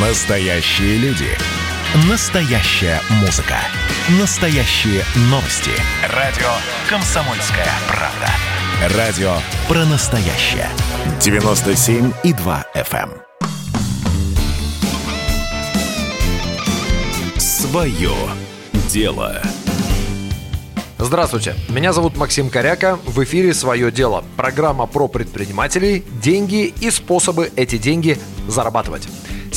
Настоящие люди. Настоящая музыка. Настоящие новости. Радио «Комсомольская правда». Радио про настоящее. 97,2 FM. Свое дело. Здравствуйте, меня зовут Максим Коряка, в эфире «Свое дело» – программа про предпринимателей, деньги и способы эти деньги зарабатывать.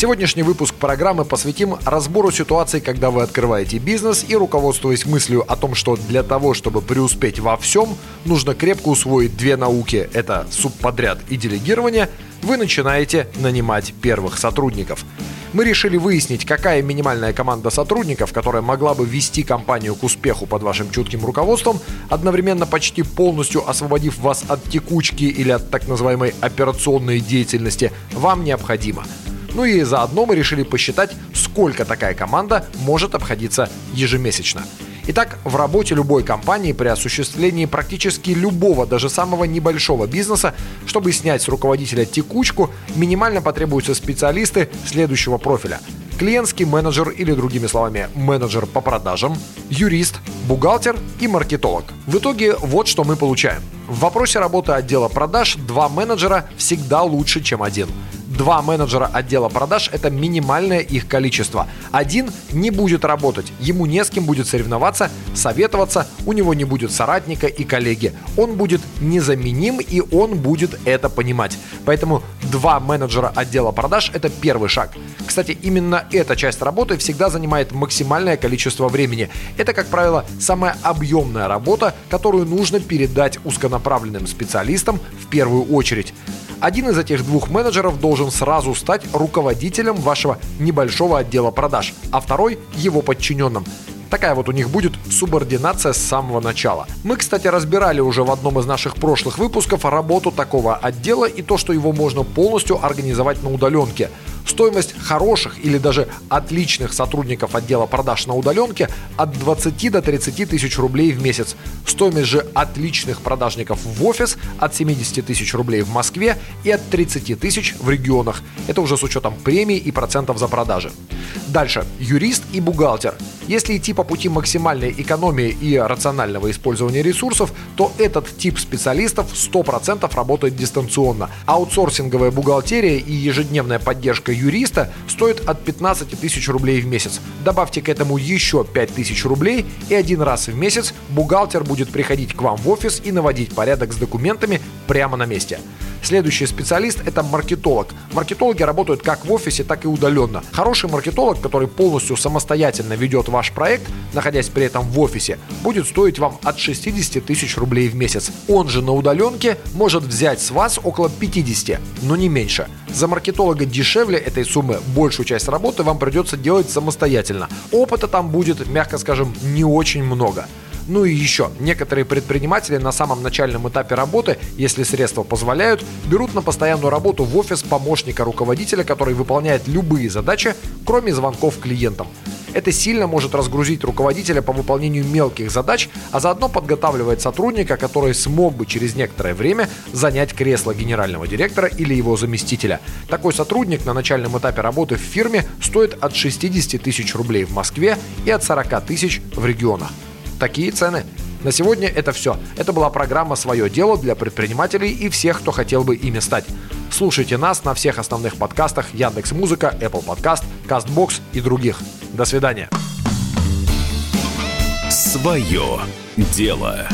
Сегодняшний выпуск программы посвятим разбору ситуации, когда вы открываете бизнес и, руководствуясь мыслью о том, что для того, чтобы преуспеть во всем, нужно крепко усвоить две науки – это субподряд и делегирование, вы начинаете нанимать первых сотрудников – мы решили выяснить, какая минимальная команда сотрудников, которая могла бы вести компанию к успеху под вашим чутким руководством, одновременно почти полностью освободив вас от текучки или от так называемой операционной деятельности, вам необходимо. Ну и заодно мы решили посчитать, сколько такая команда может обходиться ежемесячно. Итак, в работе любой компании при осуществлении практически любого, даже самого небольшого бизнеса, чтобы снять с руководителя текучку, минимально потребуются специалисты следующего профиля клиентский менеджер или, другими словами, менеджер по продажам, юрист, бухгалтер и маркетолог. В итоге вот что мы получаем. В вопросе работы отдела продаж два менеджера всегда лучше, чем один. Два менеджера отдела продаж – это минимальное их количество. Один не будет работать, ему не с кем будет соревноваться, советоваться, у него не будет соратника и коллеги. Он будет незаменим и он будет это понимать. Поэтому два менеджера отдела продаж – это первый шаг. Кстати, именно эта часть работы всегда занимает максимальное количество времени. Это, как правило, самая объемная работа, которую нужно передать узконаправленным специалистам в первую очередь. Один из этих двух менеджеров должен сразу стать руководителем вашего небольшого отдела продаж, а второй – его подчиненным. Такая вот у них будет субординация с самого начала. Мы, кстати, разбирали уже в одном из наших прошлых выпусков работу такого отдела и то, что его можно полностью организовать на удаленке – Стоимость хороших или даже отличных сотрудников отдела продаж на удаленке от 20 до 30 тысяч рублей в месяц. Стоимость же отличных продажников в офис от 70 тысяч рублей в Москве и от 30 тысяч в регионах. Это уже с учетом премий и процентов за продажи. Дальше. Юрист и бухгалтер. Если идти по пути максимальной экономии и рационального использования ресурсов, то этот тип специалистов 100% работает дистанционно. Аутсорсинговая бухгалтерия и ежедневная поддержка юриста стоит от 15 тысяч рублей в месяц. Добавьте к этому еще 5 тысяч рублей, и один раз в месяц бухгалтер будет приходить к вам в офис и наводить порядок с документами прямо на месте. Следующий специалист – это маркетолог. Маркетологи работают как в офисе, так и удаленно. Хороший маркетолог, который полностью самостоятельно ведет ваш проект, находясь при этом в офисе, будет стоить вам от 60 тысяч рублей в месяц. Он же на удаленке может взять с вас около 50, но не меньше. За маркетолога дешевле этой суммы большую часть работы вам придется делать самостоятельно. Опыта там будет, мягко скажем, не очень много. Ну и еще, некоторые предприниматели на самом начальном этапе работы, если средства позволяют, берут на постоянную работу в офис помощника руководителя, который выполняет любые задачи, кроме звонков клиентам. Это сильно может разгрузить руководителя по выполнению мелких задач, а заодно подготавливает сотрудника, который смог бы через некоторое время занять кресло генерального директора или его заместителя. Такой сотрудник на начальном этапе работы в фирме стоит от 60 тысяч рублей в Москве и от 40 тысяч в регионах. Такие цены. На сегодня это все. Это была программа «Свое дело» для предпринимателей и всех, кто хотел бы ими стать. Слушайте нас на всех основных подкастах Яндекс Музыка, Apple Podcast, CastBox и других. До свидания. Свое дело.